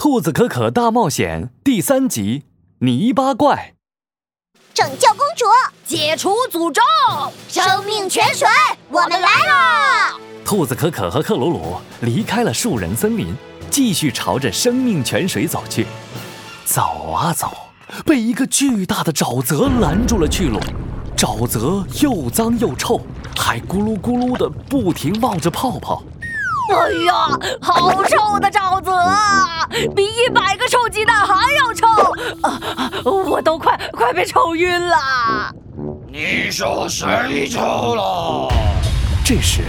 《兔子可可大冒险》第三集：泥巴怪。拯救公主，解除诅咒，生命泉水，我们来了！兔子可可和克鲁鲁离开了树人森林，继续朝着生命泉水走去。走啊走，被一个巨大的沼泽拦住了去路。沼泽又脏又臭，还咕噜咕噜的不停冒着泡泡。哎呀，好臭的沼泽啊，比一百个臭鸡蛋还要臭！啊，我都快快被臭晕了。你说谁臭了？这时，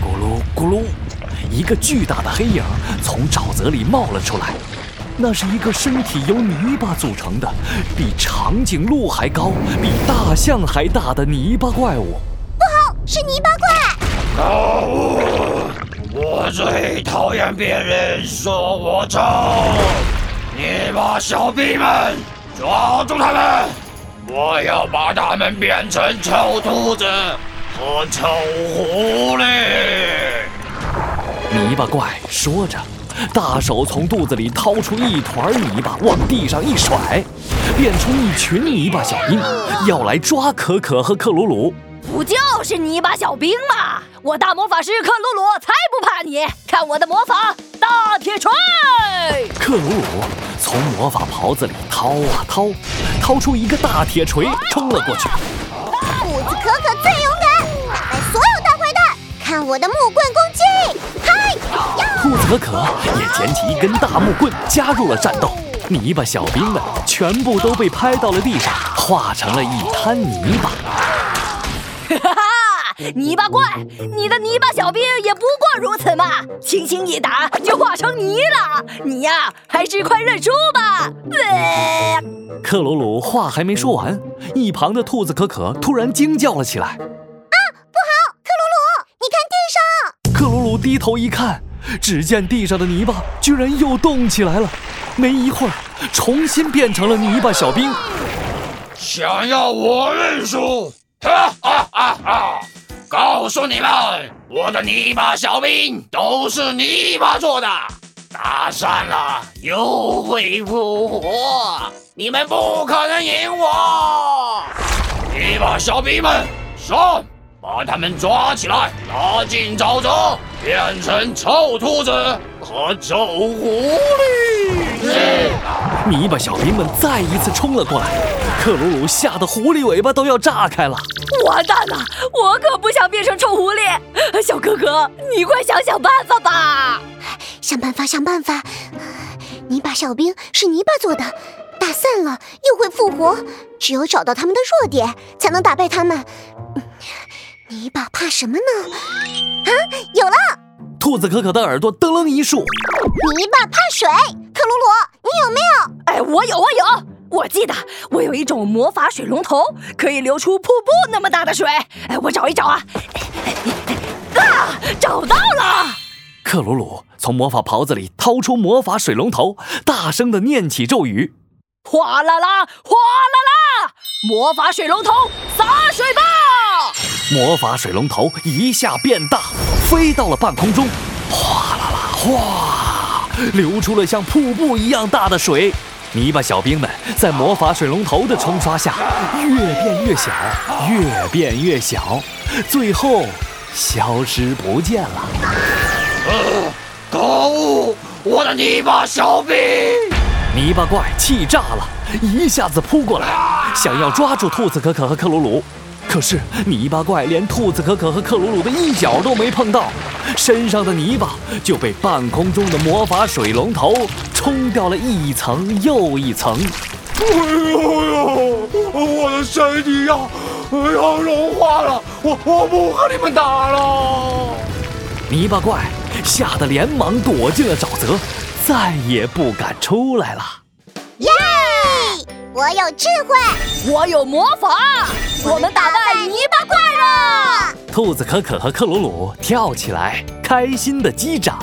咕噜咕噜，一个巨大的黑影从沼泽里冒了出来。那是一个身体由泥巴组成的，比长颈鹿还高、比大象还大的泥巴怪物。不好，是泥巴怪！最讨厌别人说我丑！你把小兵们抓住他们！我要把他们变成臭兔子和臭狐狸！泥巴怪说着，大手从肚子里掏出一团泥巴，往地上一甩，变出一群泥巴小兵，要来抓可可和克鲁鲁。不就是泥巴小兵嘛？我大魔法师克鲁鲁才不怕你！看我的魔法大铁锤！克鲁鲁从魔法袍子里掏啊掏，掏出一个大铁锤，冲了过去。兔子可可最勇敢，打败所有大坏蛋！看我的木棍攻击！嗨！兔子可可也捡起一根大木棍，加入了战斗。泥巴小兵们全部都被拍到了地上，化成了一滩泥巴。哈哈哈！泥巴怪，你的泥巴小兵也不过如此嘛，轻轻一打就化成泥了。你呀，还是快认输吧。呃，克鲁鲁话还没说完，一旁的兔子可可突然惊叫了起来：“啊，不好！克鲁鲁，你看地上！”克鲁鲁低头一看，只见地上的泥巴居然又动起来了，没一会儿，重新变成了泥巴小兵。想要我认输？哈哈哈！哈！告诉你们，我的泥巴小兵都是泥巴做的，打散了又会复活，你们不可能赢我！泥巴小兵们，上，把他们抓起来，拉进沼泽，变成臭兔子和臭狐狸！泥巴小兵们再一次冲了过来，克鲁鲁吓得狐狸尾巴都要炸开了。完蛋了，我可不想变成臭狐狸。小哥哥，你快想想办法吧！想办法，想办法。泥巴小兵是泥巴做的，打散了又会复活，只有找到他们的弱点，才能打败他们。泥巴怕什么呢？啊，有了！兔子可可的耳朵噔楞一竖。泥巴怕水，克鲁鲁，你有没有？哎，我有，我有。我记得我有一种魔法水龙头，可以流出瀑布那么大的水。哎，我找一找啊！啊，找到了！克鲁鲁从魔法袍子里掏出魔法水龙头，大声的念起咒语：哗啦啦，哗啦啦！魔法水龙头洒水吧！魔法水龙头一下变大，飞到了半空中，哗啦啦，哗，流出了像瀑布一样大的水。泥巴小兵们在魔法水龙头的冲刷下，越变越小，越变越小，最后消失不见了。可恶！我的泥巴小兵！泥巴怪气炸了，一下子扑过来，想要抓住兔子可可和克鲁鲁。可是泥巴怪连兔子可可和克鲁鲁的一脚都没碰到，身上的泥巴就被半空中的魔法水龙头冲掉了一层又一层。哎呦呦！我的身体要，要融化了！我我不和你们打了！泥巴怪吓得连忙躲进了沼泽，再也不敢出来了。耶！我有智慧，我有魔法，我们打败泥巴怪了！兔子可可和克鲁鲁跳起来，开心的击掌。